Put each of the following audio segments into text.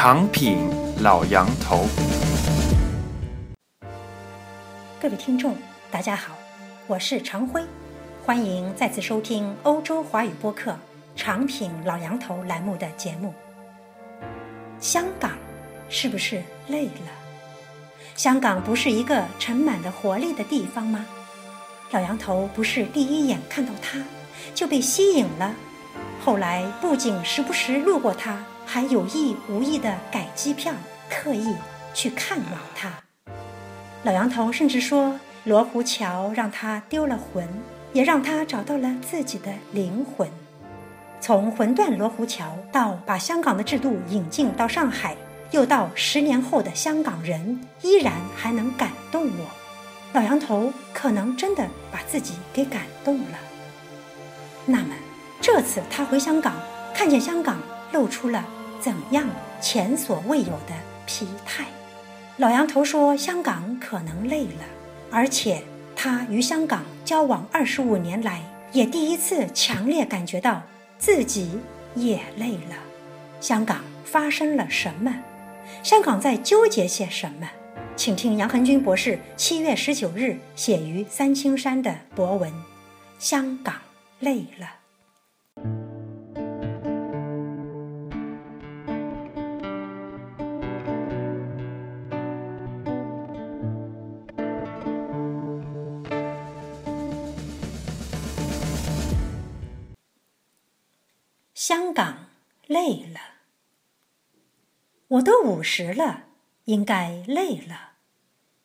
长品老杨头，各位听众，大家好，我是常辉，欢迎再次收听欧洲华语播客《长品老杨头》栏目的节目。香港是不是累了？香港不是一个盛满了活力的地方吗？老杨头不是第一眼看到它就被吸引了，后来不仅时不时路过它。还有意无意的改机票，刻意去看望他。老杨头甚至说，罗湖桥让他丢了魂，也让他找到了自己的灵魂。从魂断罗湖桥到把香港的制度引进到上海，又到十年后的香港人依然还能感动我，老杨头可能真的把自己给感动了。那么，这次他回香港，看见香港露出了。怎样前所未有的疲态？老杨头说：“香港可能累了，而且他与香港交往二十五年来，也第一次强烈感觉到自己也累了。香港发生了什么？香港在纠结些什么？请听杨恒军博士七月十九日写于三清山的博文：香港累了。”香港累了，我都五十了，应该累了。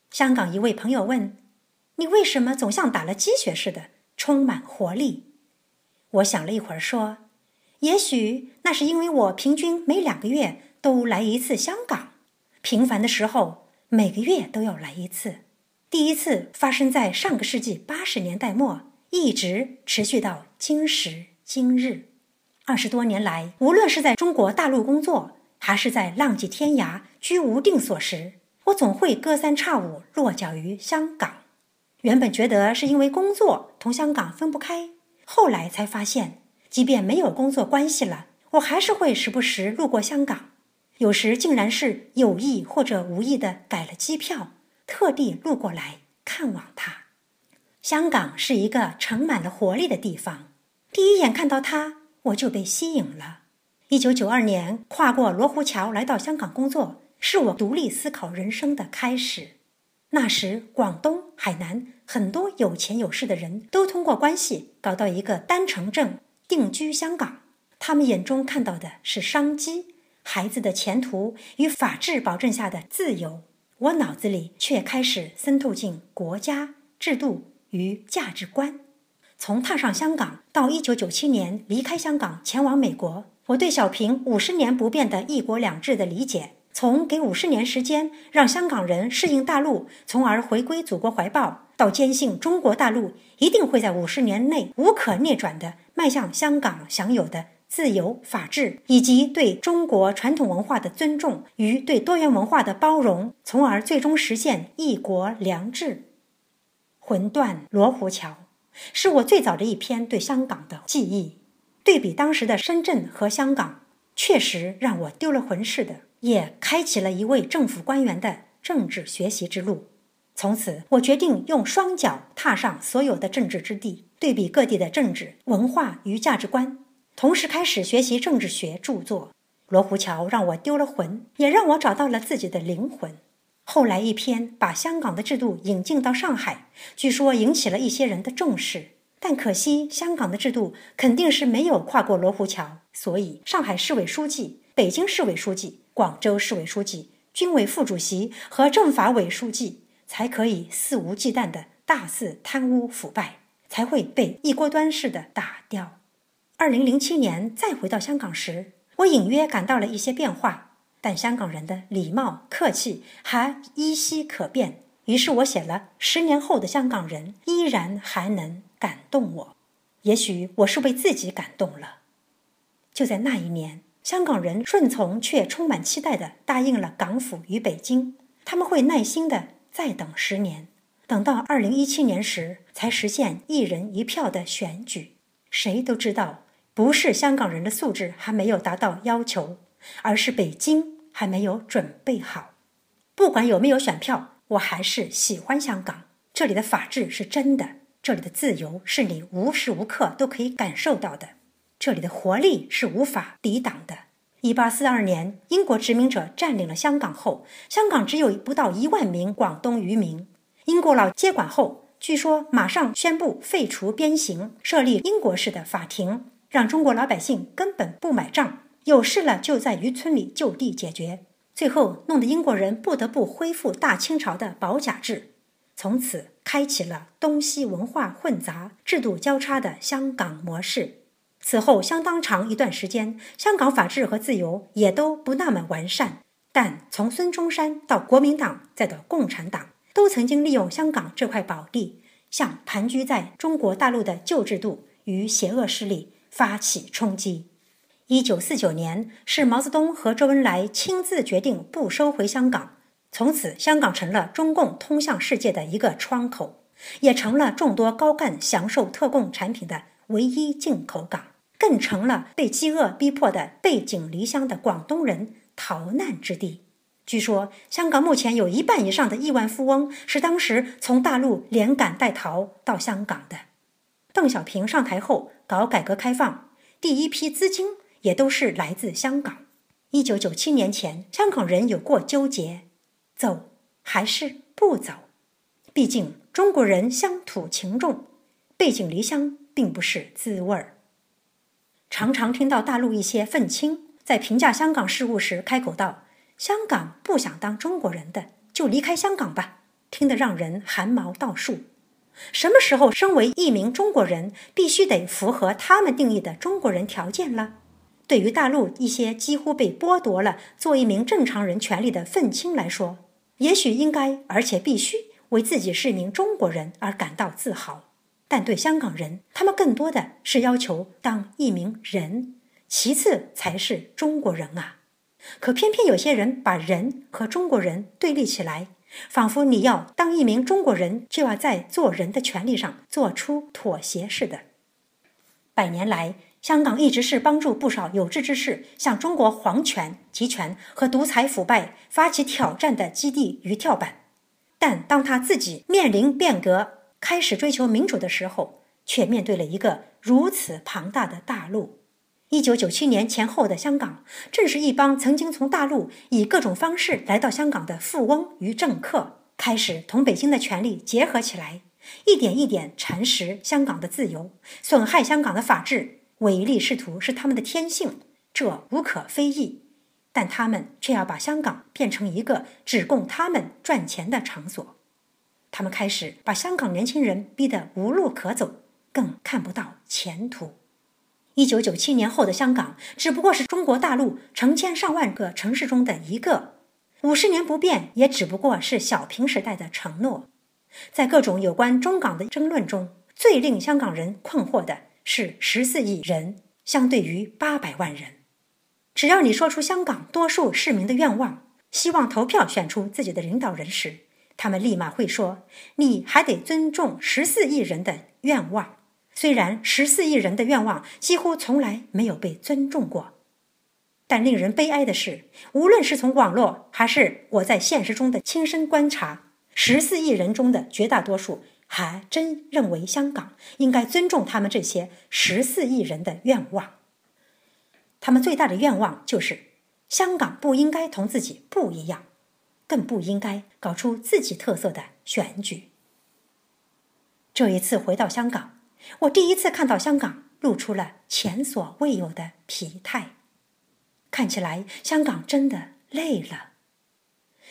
香港一位朋友问：“你为什么总像打了鸡血似的，充满活力？”我想了一会儿，说：“也许那是因为我平均每两个月都来一次香港，频繁的时候每个月都要来一次。第一次发生在上个世纪八十年代末，一直持续到今时今日。”二十多年来，无论是在中国大陆工作，还是在浪迹天涯、居无定所时，我总会隔三差五落脚于香港。原本觉得是因为工作同香港分不开，后来才发现，即便没有工作关系了，我还是会时不时路过香港。有时竟然是有意或者无意的改了机票，特地路过来看望他。香港是一个盛满了活力的地方，第一眼看到它。我就被吸引了。一九九二年跨过罗湖桥来到香港工作，是我独立思考人生的开始。那时，广东、海南很多有钱有势的人都通过关系搞到一个单程证定居香港，他们眼中看到的是商机、孩子的前途与法治保证下的自由，我脑子里却开始渗透进国家制度与价值观。从踏上香港到一九九七年离开香港前往美国，我对小平五十年不变的一国两制的理解，从给五十年时间让香港人适应大陆，从而回归祖国怀抱，到坚信中国大陆一定会在五十年内无可逆转地迈向香港享有的自由、法治，以及对中国传统文化的尊重与对多元文化的包容，从而最终实现一国两制。魂断罗湖桥。是我最早的一篇对香港的记忆，对比当时的深圳和香港，确实让我丢了魂似的，也开启了一位政府官员的政治学习之路。从此，我决定用双脚踏上所有的政治之地，对比各地的政治文化与价值观，同时开始学习政治学著作。罗湖桥让我丢了魂，也让我找到了自己的灵魂。后来一篇把香港的制度引进到上海，据说引起了一些人的重视，但可惜香港的制度肯定是没有跨过罗湖桥，所以上海市委书记、北京市委书记、广州市委书记、军委副主席和政法委书记才可以肆无忌惮的大肆贪污腐败，才会被一锅端似的打掉。二零零七年再回到香港时，我隐约感到了一些变化。但香港人的礼貌客气还依稀可辨，于是我写了《十年后的香港人依然还能感动我》。也许我是为自己感动了。就在那一年，香港人顺从却充满期待地答应了港府与北京，他们会耐心地再等十年，等到二零一七年时才实现一人一票的选举。谁都知道，不是香港人的素质还没有达到要求，而是北京。还没有准备好。不管有没有选票，我还是喜欢香港。这里的法治是真的，这里的自由是你无时无刻都可以感受到的，这里的活力是无法抵挡的。一八四二年，英国殖民者占领了香港后，香港只有不到一万名广东渔民。英国佬接管后，据说马上宣布废除鞭刑，设立英国式的法庭，让中国老百姓根本不买账，有事了就在渔村里就地解决。最后弄得英国人不得不恢复大清朝的保甲制，从此开启了东西文化混杂、制度交叉的香港模式。此后相当长一段时间，香港法治和自由也都不那么完善。但从孙中山到国民党，再到共产党，都曾经利用香港这块宝地，向盘踞在中国大陆的旧制度与邪恶势力发起冲击。一九四九年，是毛泽东和周恩来亲自决定不收回香港，从此香港成了中共通向世界的一个窗口，也成了众多高干享受特供产品的唯一进口港。更成了被饥饿逼迫的背井离乡的广东人逃难之地。据说，香港目前有一半以上的亿万富翁是当时从大陆连赶带逃到香港的。邓小平上台后搞改革开放，第一批资金也都是来自香港。一九九七年前，香港人有过纠结，走还是不走？毕竟中国人乡土情重，背井离乡并不是滋味儿。常常听到大陆一些愤青在评价香港事务时开口道：“香港不想当中国人的，就离开香港吧。”听得让人汗毛倒竖。什么时候，身为一名中国人，必须得符合他们定义的中国人条件了？对于大陆一些几乎被剥夺了做一名正常人权利的愤青来说，也许应该，而且必须为自己是一名中国人而感到自豪。但对香港人，他们更多的是要求当一名人，其次才是中国人啊。可偏偏有些人把人和中国人对立起来，仿佛你要当一名中国人，就要在做人的权利上做出妥协似的。百年来，香港一直是帮助不少有志之士向中国皇权、集权和独裁腐败发起挑战的基地与跳板。但当他自己面临变革，开始追求民主的时候，却面对了一个如此庞大的大陆。一九九七年前后的香港，正是一帮曾经从大陆以各种方式来到香港的富翁与政客，开始同北京的权力结合起来，一点一点蚕食香港的自由，损害香港的法治。唯利是图是他们的天性，这无可非议。但他们却要把香港变成一个只供他们赚钱的场所。他们开始把香港年轻人逼得无路可走，更看不到前途。一九九七年后的香港只不过是中国大陆成千上万个城市中的一个，五十年不变也只不过是小平时代的承诺。在各种有关中港的争论中，最令香港人困惑的是十四亿人相对于八百万人。只要你说出香港多数市民的愿望，希望投票选出自己的领导人时，他们立马会说：“你还得尊重十四亿人的愿望。”虽然十四亿人的愿望几乎从来没有被尊重过，但令人悲哀的是，无论是从网络还是我在现实中的亲身观察，十四亿人中的绝大多数还真认为香港应该尊重他们这些十四亿人的愿望。他们最大的愿望就是，香港不应该同自己不一样。更不应该搞出自己特色的选举。这一次回到香港，我第一次看到香港露出了前所未有的疲态，看起来香港真的累了。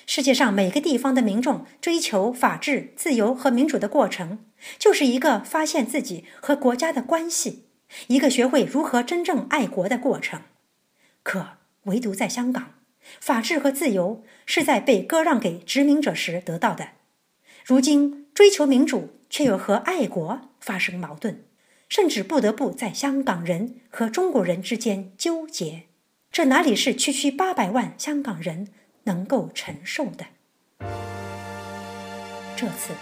世界上每个地方的民众追求法治、自由和民主的过程，就是一个发现自己和国家的关系，一个学会如何真正爱国的过程。可唯独在香港。法治和自由是在被割让给殖民者时得到的，如今追求民主却又和爱国发生矛盾，甚至不得不在香港人和中国人之间纠结，这哪里是区区八百万香港人能够承受的？这次，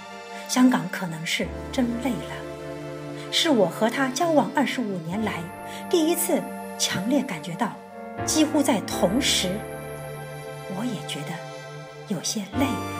香港可能是真累了，是我和他交往二十五年来第一次强烈感觉到，几乎在同时。我也觉得有些累了。